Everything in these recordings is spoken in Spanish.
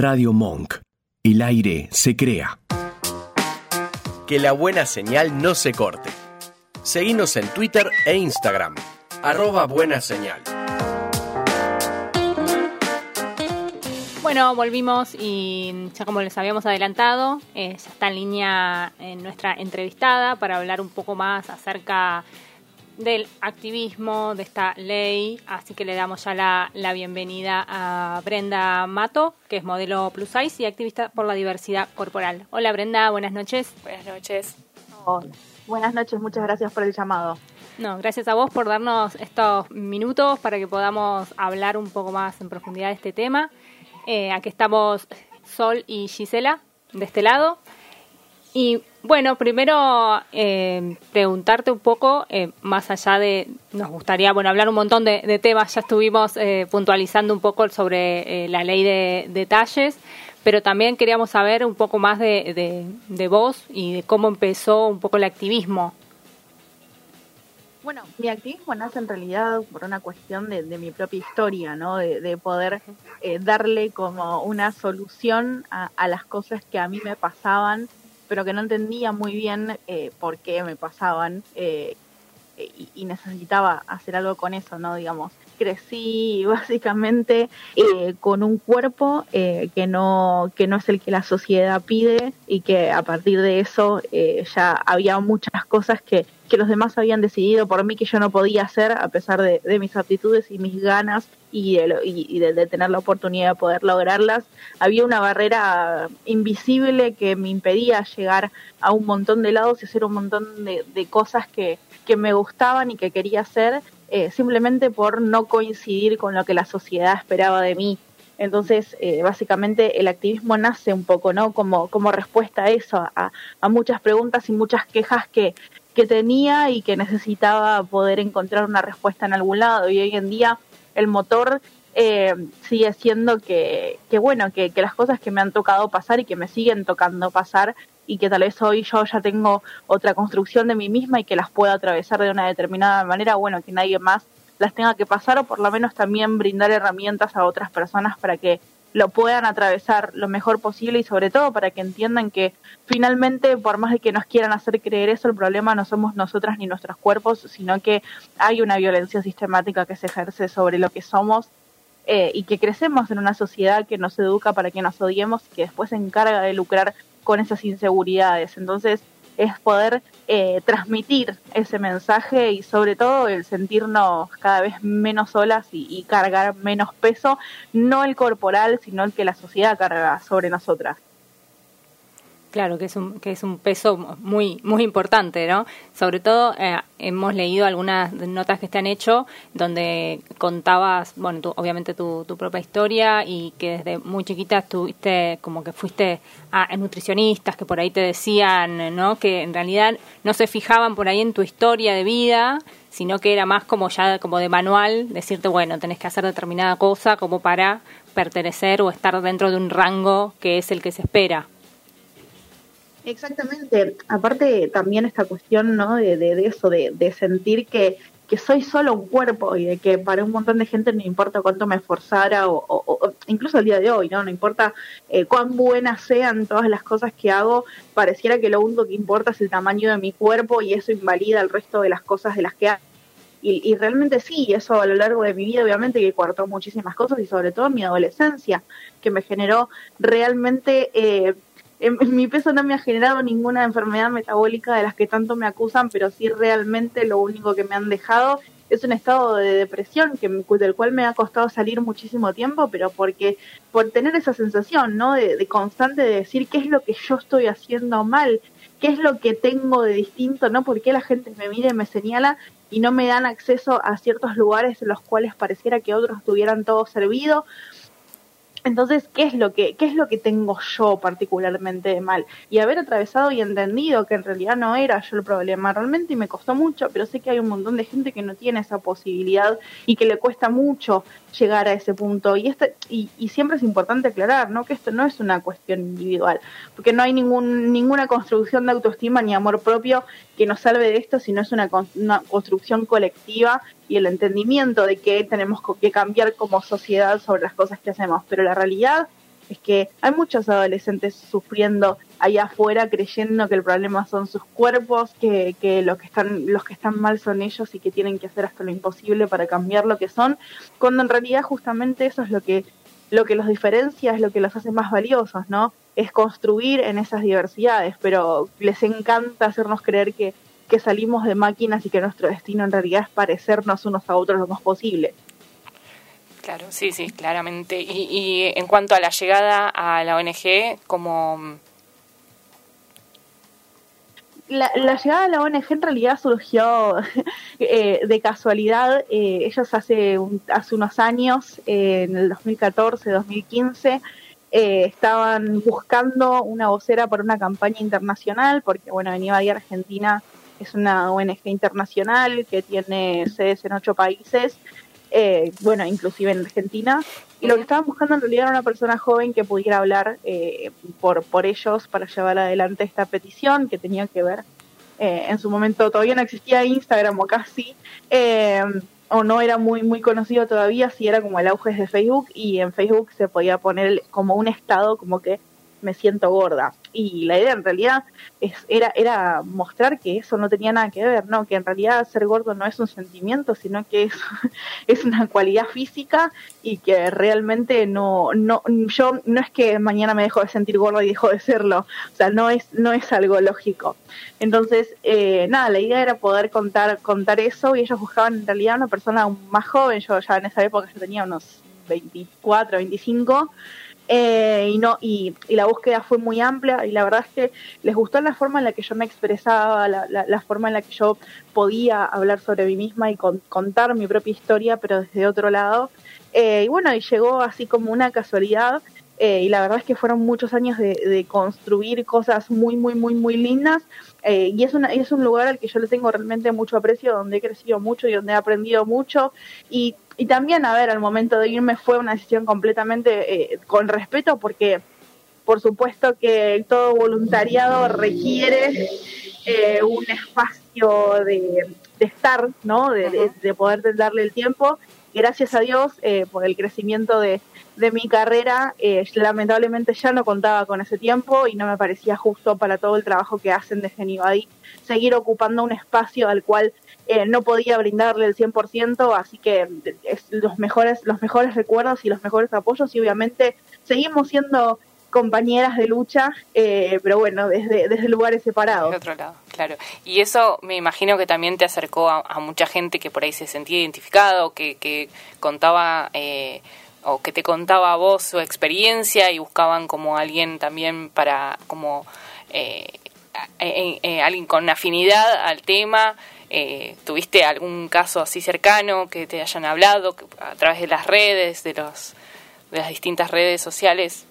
Radio Monk. El aire se crea. Que la buena señal no se corte. Seguimos en Twitter e Instagram. Arroba buena señal. Bueno, volvimos y ya como les habíamos adelantado, eh, ya está en línea en nuestra entrevistada para hablar un poco más acerca del activismo, de esta ley, así que le damos ya la, bienvenida a Brenda Mato, que es modelo plus size y activista por la diversidad corporal. Hola Brenda, buenas noches. Buenas noches. Buenas noches, muchas gracias por el llamado. No, gracias a vos por darnos estos minutos para que podamos hablar un poco más en profundidad de este tema. Eh, aquí estamos Sol y Gisela de este lado. Y bueno, primero eh, preguntarte un poco, eh, más allá de, nos gustaría, bueno, hablar un montón de, temas, ya estuvimos puntualizando un poco sobre la ley de detalles, pero también queríamos saber un poco más de, de vos y de cómo empezó un poco el activismo bueno, mi activismo nace en realidad por una cuestión de, mi propia historia, ¿no? De, poder eh, darle como una solución a, las cosas que a mí me pasaban, pero que no entendía muy bien eh, por qué me pasaban eh, y, necesitaba hacer algo con eso, ¿no? Digamos, crecí básicamente eh, con un cuerpo eh, que no que no es el que la sociedad pide y que a partir de eso eh, ya había muchas cosas que, que los demás habían decidido por mí que yo no podía hacer a pesar de, mis aptitudes y mis ganas y, de, y de, tener la oportunidad de poder lograrlas había una barrera invisible que me impedía llegar a un montón de lados y hacer un montón de, de cosas que, que me gustaban y que quería hacer eh, simplemente por no coincidir con lo que la sociedad esperaba de mí. Entonces, eh, básicamente el activismo nace un poco, ¿no? Como, como respuesta a eso, a, muchas preguntas y muchas quejas que, que tenía y que necesitaba poder encontrar una respuesta en algún lado. Y hoy en día el motor eh, sigue siendo que, que bueno, que, que, las cosas que me han tocado pasar y que me siguen tocando pasar y que tal vez hoy yo ya tengo otra construcción de mí misma y que las pueda atravesar de una determinada manera, bueno, que nadie más las tenga que pasar o por lo menos también brindar herramientas a otras personas para que lo puedan atravesar lo mejor posible y sobre todo para que entiendan que finalmente por más de que nos quieran hacer creer eso, el problema no somos nosotras ni nuestros cuerpos, sino que hay una violencia sistemática que se ejerce sobre lo que somos eh, y que crecemos en una sociedad que nos educa para que nos odiemos y que después se encarga de lucrar con esas inseguridades. Entonces es poder eh, transmitir ese mensaje y sobre todo el sentirnos cada vez menos solas y, y, cargar menos peso, no el corporal, sino el que la sociedad carga sobre nosotras. Claro, que es un, que es un peso muy, muy importante, ¿no? Sobre todo eh, hemos leído algunas notas que te han hecho donde contabas, bueno, obviamente tu, tu propia historia y que desde muy chiquita estuviste, como que fuiste a, nutricionistas que por ahí te decían, ¿no? Que en realidad no se fijaban por ahí en tu historia de vida, sino que era más como ya como de manual, decirte, bueno, tenés que hacer determinada cosa como para pertenecer o estar dentro de un rango que es el que se espera. Exactamente. Aparte también esta cuestión, ¿no? De, de, eso, de, de sentir que, que soy solo un cuerpo y de que para un montón de gente no importa cuánto me esforzara o, incluso el día de hoy, ¿no? No importa eh, cuán buenas sean todas las cosas que hago, pareciera que lo único que importa es el tamaño de mi cuerpo y eso invalida el resto de las cosas de las que hago. Y, y, realmente sí, eso a lo largo de mi vida obviamente que cortó muchísimas cosas y sobre todo mi adolescencia, que me generó realmente eh, mi peso no me ha generado ninguna enfermedad metabólica de las que tanto me acusan, pero sí realmente lo único que me han dejado es un estado de depresión que del cual me ha costado salir muchísimo tiempo, pero porque por tener esa sensación, ¿no? De, de constante de decir qué es lo que yo estoy haciendo mal, qué es lo que tengo de distinto, ¿no? Por qué la gente me mira y me señala y no me dan acceso a ciertos lugares en los cuales pareciera que otros tuvieran todo servido entonces, ¿qué es lo que qué es lo que tengo yo particularmente de mal? Y haber atravesado y entendido que en realidad no era yo el problema realmente y me costó mucho, pero sé que hay un montón de gente que no tiene esa posibilidad y que le cuesta mucho llegar a ese punto. Y, este, y, y, siempre es importante aclarar ¿no? que esto no es una cuestión individual, porque no hay ningún, ninguna construcción de autoestima ni amor propio que nos salve de esto, sino es una, una construcción colectiva y el entendimiento de que tenemos que cambiar como sociedad sobre las cosas que hacemos. Pero la realidad es que hay muchos adolescentes sufriendo allá afuera creyendo que el problema son sus cuerpos, que, que los que están los que están mal son ellos y que tienen que hacer hasta lo imposible para cambiar lo que son, cuando en realidad justamente eso es lo que lo que los diferencia, es lo que los hace más valiosos, ¿no? Es construir en esas diversidades, pero les encanta hacernos creer que, que salimos de máquinas y que nuestro destino en realidad es parecernos unos a otros lo más posible. Claro, sí, sí, claramente. Y, y en cuanto a la llegada a la ONG, como la, llegada de la ONG en realidad surgió eh, de casualidad. Eh, ellos hace, hace unos años, eh, en el 2014, 2015, estaban buscando una vocera para una campaña internacional, porque bueno, venía de Argentina es una ONG internacional que tiene sedes en ocho países eh, bueno, inclusive en Argentina. Y lo que estaban buscando en realidad era una persona joven que pudiera hablar eh, por, por ellos para llevar adelante esta petición que tenía que ver. Eh, en su momento todavía no existía Instagram o casi, o no era muy, muy conocido todavía, si era como el auge de Facebook y en Facebook se podía poner como un estado como que me siento gorda. Y la idea en realidad es, era, era mostrar que eso no tenía nada que ver, ¿no? Que en realidad ser gordo no es un sentimiento, sino que es, es una cualidad física y que realmente no, no, yo no es que mañana me dejo de sentir gorda y dejo de serlo. O sea, no es, no es algo lógico. Entonces, eh, nada, la idea era poder contar, contar eso y ellos buscaban en realidad una persona más joven. Yo ya en esa época yo tenía unos 24, 25 eh, y no y, la búsqueda fue muy amplia y la verdad es que les gustó la forma en la que yo me expresaba, la, la, forma en la que yo podía hablar sobre mí misma y contar mi propia historia, pero desde otro lado. Eh, y bueno, y llegó así como una casualidad. Eh, y la verdad es que fueron muchos años de, de construir cosas muy, muy, muy, muy lindas. y es, una, es un lugar al que yo le tengo realmente mucho aprecio, donde he crecido mucho y donde he aprendido mucho. Y y también, a ver, al momento de irme fue una decisión completamente eh, con respeto porque por supuesto que todo voluntariado requiere eh, un espacio de, estar, ¿no? De, poder darle el tiempo. Gracias a Dios eh, por el crecimiento de, mi carrera, lamentablemente ya no contaba con ese tiempo y no me parecía justo para todo el trabajo que hacen de Genivadi seguir ocupando un espacio al cual eh, no podía brindarle el 100%, así que es los mejores, los mejores recuerdos y los mejores apoyos y obviamente seguimos siendo compañeras de lucha, eh, pero bueno, desde, desde lugares separados. De otro lado, claro. Y eso me imagino que también te acercó a, mucha gente que por ahí se sentía identificado, que, que contaba eh, o que te contaba a vos su experiencia y buscaban como alguien también para como alguien con afinidad al tema eh, ¿Tuviste algún caso así cercano que te hayan hablado a través de las redes, de, los, de las distintas redes sociales?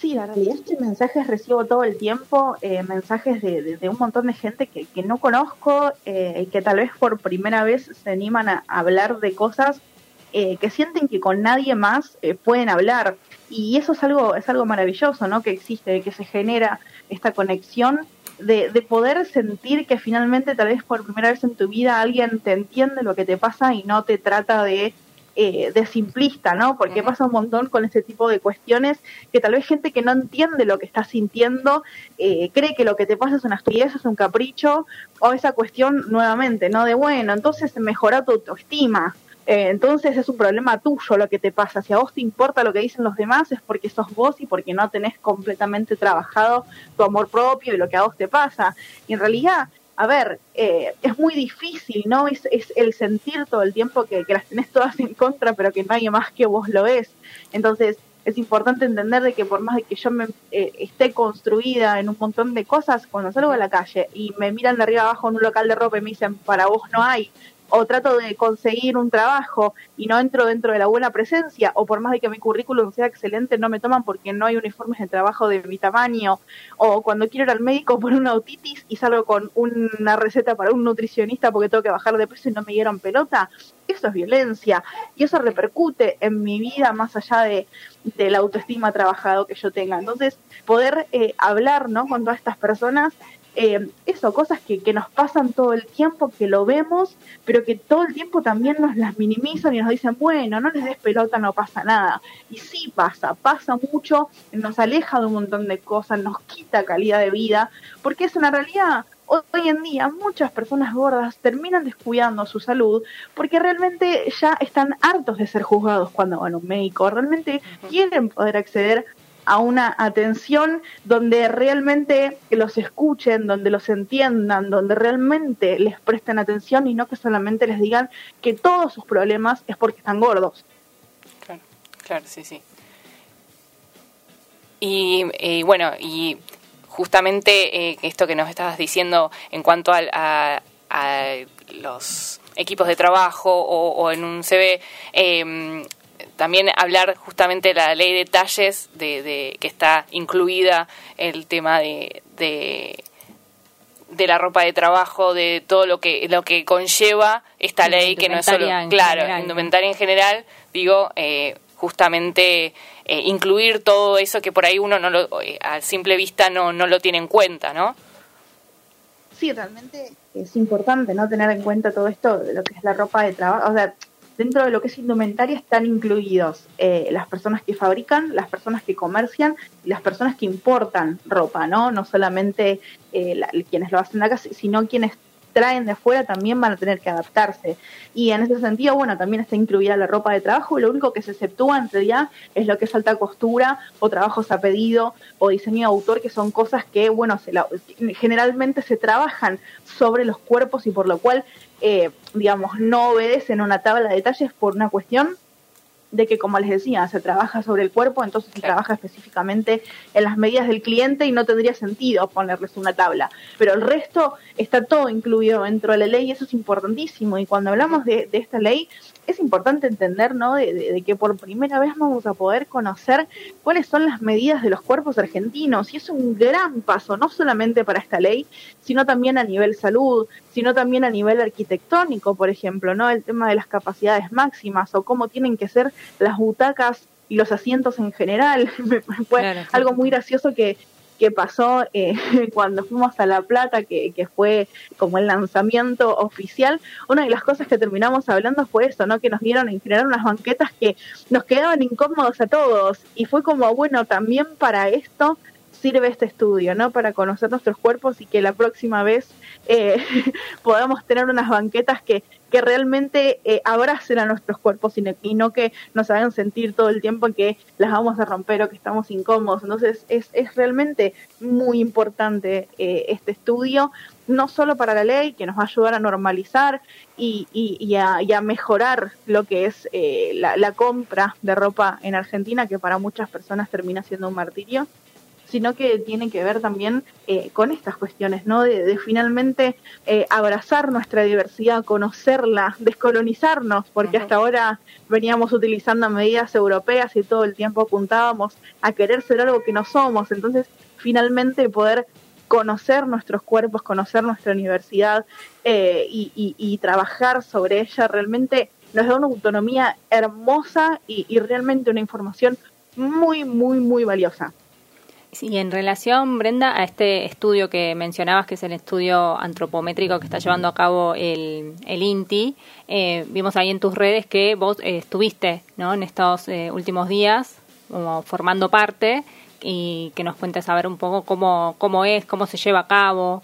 Sí, la realidad es mensajes recibo todo el tiempo, eh, mensajes de, un montón de gente que, que no conozco eh, que tal vez por primera vez se animan a hablar de cosas que sienten que con nadie más pueden hablar. Y eso es algo, es algo maravilloso, ¿no? Que existe, que se genera esta conexión de, de, poder sentir que finalmente tal vez por primera vez en tu vida alguien te entiende lo que te pasa y no te trata de, eh, de simplista, ¿no? Porque pasa un montón con este tipo de cuestiones que tal vez gente que no entiende lo que estás sintiendo eh, cree que lo que te pasa es una estupidez, es un capricho o esa cuestión nuevamente, ¿no? De bueno, entonces mejora tu autoestima. Eh, entonces es un problema tuyo lo que te pasa. Si a vos te importa lo que dicen los demás es porque sos vos y porque no tenés completamente trabajado tu amor propio y lo que a vos te pasa. Y en realidad, a ver, eh, es muy difícil, ¿no? Es, el sentir todo el tiempo que, las tenés todas en contra, pero que nadie más que vos lo es. Entonces, es importante entender de que por más de que yo me eh, esté construida en un montón de cosas, cuando salgo a la calle y me miran de arriba abajo en un local de ropa y me dicen, para vos no hay, o trato de conseguir un trabajo y no entro dentro de la buena presencia, o por más de que mi currículum sea excelente, no me toman porque no hay uniformes de trabajo de mi tamaño, o cuando quiero ir al médico por una autitis y salgo con una receta para un nutricionista porque tengo que bajar de peso y no me dieron pelota, eso es violencia y eso repercute en mi vida más allá de, la autoestima trabajado que yo tenga. Entonces, poder eh, hablar ¿no? con todas estas personas eh, eso, cosas que, que nos pasan todo el tiempo, que lo vemos, pero que todo el tiempo también nos las minimizan y nos dicen, bueno, no les des pelota, no pasa nada. Y sí pasa, pasa mucho, nos aleja de un montón de cosas, nos quita calidad de vida, porque es una realidad hoy en día muchas personas gordas terminan descuidando su salud porque realmente ya están hartos de ser juzgados cuando van a un médico, realmente quieren poder acceder a una atención donde realmente los escuchen, donde los entiendan, donde realmente les presten atención y no que solamente les digan que todos sus problemas es porque están gordos. Claro, claro, sí, sí. Y, y bueno, y justamente eh, esto que nos estabas diciendo en cuanto a, los equipos de trabajo o, en un CV, em, también hablar justamente de la ley de talles, de, que está incluida el tema de, de, la ropa de trabajo, de todo lo que lo que conlleva esta ley, que no es solo, claro, indumentaria en general, digo, eh, justamente eh, incluir todo eso que por ahí uno no lo, eh, a simple vista no, no lo tiene en cuenta, ¿no? Sí, realmente es importante no tener en cuenta todo esto de lo que es la ropa de trabajo. O sea, dentro de lo que es indumentaria están incluidos eh, las personas que fabrican, las personas que comercian y las personas que importan ropa, ¿no? No solamente quienes lo hacen acá, sino quienes traen de afuera también van a tener que adaptarse. Y en ese sentido, bueno, también está incluida la ropa de trabajo y lo único que se exceptúa en realidad es lo que es alta costura o trabajos a pedido o diseño de autor, que son cosas que, bueno, se generalmente se trabajan sobre los cuerpos y por lo cual, eh, digamos, no obedecen una tabla de detalles por una cuestión de que, como les decía, se trabaja sobre el cuerpo, entonces se trabaja específicamente en las medidas del cliente y no tendría sentido ponerles una tabla. Pero el resto está todo incluido dentro de la ley y eso es importantísimo. Y cuando hablamos de, de esta ley, es importante entender, ¿no? De, que por primera vez vamos a poder conocer cuáles son las medidas de los cuerpos argentinos. Y es un gran paso, no solamente para esta ley, sino también a nivel salud, sino también a nivel arquitectónico, por ejemplo, ¿no? El tema de las capacidades máximas o cómo tienen que ser las butacas y los asientos en general. Fue algo muy gracioso que que pasó eh, cuando fuimos a La Plata, que, que, fue como el lanzamiento oficial, una de las cosas que terminamos hablando fue eso, ¿no? Que nos dieron en generar unas banquetas que nos quedaban incómodos a todos. Y fue como, bueno, también para esto sirve este estudio, ¿no? Para conocer nuestros cuerpos y que la próxima vez eh, podamos tener unas banquetas que, que realmente eh, abracen a nuestros cuerpos y, no que nos hagan sentir todo el tiempo que las vamos a romper o que estamos incómodos. Entonces es, es realmente muy importante eh, este estudio, no solo para la ley, que nos va a ayudar a normalizar y, y, a, mejorar lo que es eh, la, la compra de ropa en Argentina, que para muchas personas termina siendo un martirio, sino que tiene que ver también eh, con estas cuestiones, ¿no? De, finalmente eh, abrazar nuestra diversidad, conocerla, descolonizarnos, porque hasta ahora veníamos utilizando medidas europeas y todo el tiempo apuntábamos a querer ser algo que no somos. Entonces, finalmente poder conocer nuestros cuerpos, conocer nuestra universidad eh, y, trabajar sobre ella realmente nos da una autonomía hermosa y realmente una información muy, muy, muy valiosa. Sí, en relación, Brenda, a este estudio que mencionabas, que es el estudio antropométrico que está llevando a cabo el, el INTI, eh, vimos ahí en tus redes que vos eh, estuviste ¿no? en estos eh, últimos días como formando parte y que nos cuentes a ver un poco cómo, cómo es, cómo se lleva a cabo.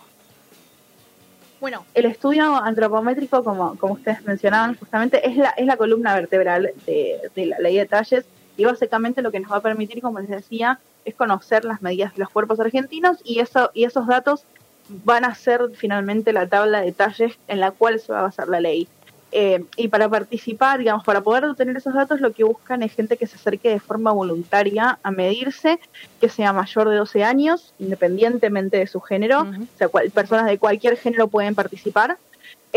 Bueno, el estudio antropométrico, como, como ustedes mencionaban, justamente es la, es la columna vertebral de, de la ley de talles y básicamente lo que nos va a permitir, como les decía, es conocer las medidas de los cuerpos argentinos y, eso, y esos datos van a ser finalmente la tabla de detalles en la cual se va a basar la ley. Eh, y para participar, digamos, para poder obtener esos datos, lo que buscan es gente que se acerque de forma voluntaria a medirse, que sea mayor de 12 años, independientemente de su género, o sea, personas de cualquier género pueden participar.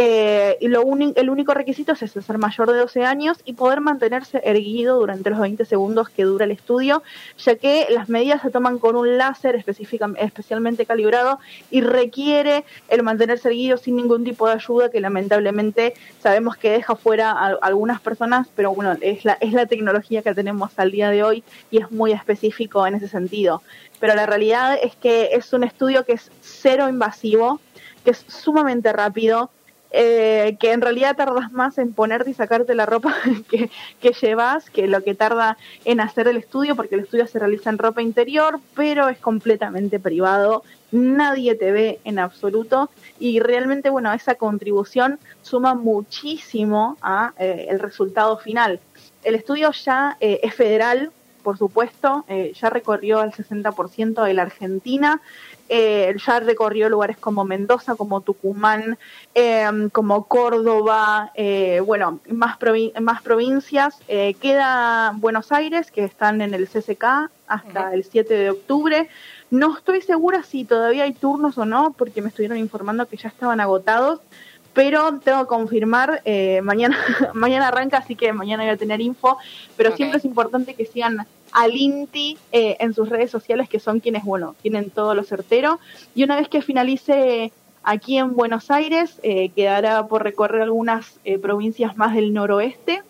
Eh, y lo el único requisito es ser mayor de 12 años y poder mantenerse erguido durante los 20 segundos que dura el estudio, ya que las medidas se toman con un láser especialmente calibrado y requiere el mantenerse erguido sin ningún tipo de ayuda que lamentablemente sabemos que deja fuera a algunas personas, pero bueno, es la, es la tecnología que tenemos al día de hoy y es muy específico en ese sentido. Pero la realidad es que es un estudio que es cero invasivo, que es sumamente rápido, eh, que en realidad tardas más en ponerte y sacarte la ropa que, que, llevas que lo que tarda en hacer el estudio, porque el estudio se realiza en ropa interior, pero es completamente privado, nadie te ve en absoluto y realmente, bueno, esa contribución suma muchísimo a eh, el resultado final. El estudio ya eh, es federal, por supuesto, ya recorrió el 60% de la Argentina, eh, ya recorrió lugares como Mendoza, como Tucumán, em, como Córdoba, eh, bueno, más, más provincias. Eh, queda Buenos Aires, que están en el CCK hasta el 7 de octubre. No estoy segura si todavía hay turnos o no, porque me estuvieron informando que ya estaban agotados pero tengo que confirmar, eh, mañana, mañana arranca, así que mañana voy a tener info, pero siempre es importante que sigan al INTI eh, en sus redes sociales, que son quienes, bueno, tienen todo lo certero, y una vez que finalice aquí en Buenos Aires, eh, quedará por recorrer algunas provincias más del noroeste,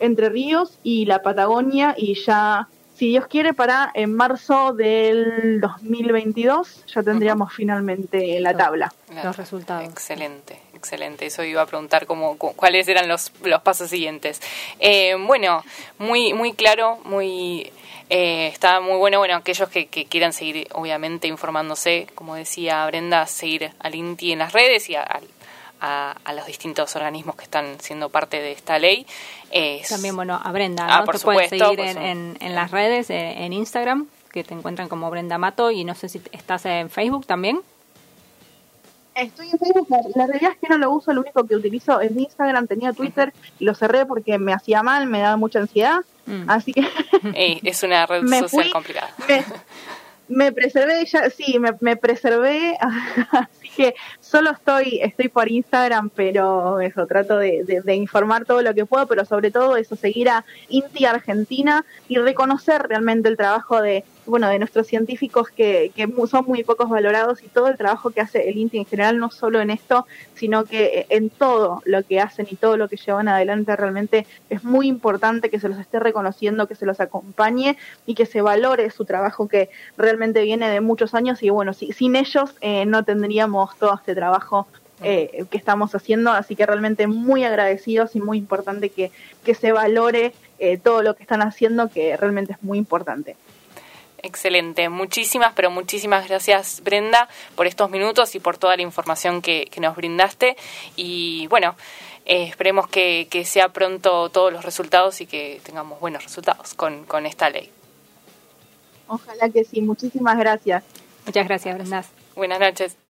Entre Ríos y la Patagonia, y ya si Dios quiere, para en marzo del 2022 ya tendríamos finalmente la tabla. Los resultados. Excelente, excelente. Eso iba a preguntar cómo, cuáles eran los, los pasos siguientes. Eh, bueno, muy, muy claro, muy... Eh, está muy bueno, bueno, aquellos que, quieran seguir, obviamente, informándose, como decía Brenda, seguir al INTI en las redes y al a, los distintos organismos que están siendo parte de esta ley. También, bueno, a Brenda, ah, ¿no? te puedes seguir en, en, las redes, en Instagram, que te encuentran como Brenda Mato, y no sé si estás en Facebook también. Estoy en Facebook, la realidad es que no lo uso, lo único que utilizo es Instagram, tenía Twitter y lo cerré porque me hacía mal, me daba mucha ansiedad, mm. así que... es una red social complicada. Me, preservé, ya, sí, me, me preservé, que solo estoy, estoy por Instagram, pero eso, trato de, de, informar todo lo que puedo, pero sobre todo eso, seguir a Inti Argentina y reconocer realmente el trabajo de, bueno, de nuestros científicos que, son muy pocos valorados y todo el trabajo que hace el INTI en general, no solo en esto, sino que en todo lo que hacen y todo lo que llevan adelante realmente es muy importante que se los esté reconociendo, que se los acompañe y que se valore su trabajo que realmente viene de muchos años y bueno, si, sin ellos eh, no tendríamos todo este trabajo eh, que estamos haciendo, así que realmente muy agradecidos y muy importante que, que se valore eh, todo lo que están haciendo, que realmente es muy importante. Excelente. Muchísimas, pero muchísimas gracias, Brenda, por estos minutos y por toda la información que, nos brindaste. Y bueno, eh, esperemos que, que, sea pronto todos los resultados y que tengamos buenos resultados con, con esta ley. Ojalá que sí. Muchísimas gracias. Muchas gracias, Brenda. Buenas noches.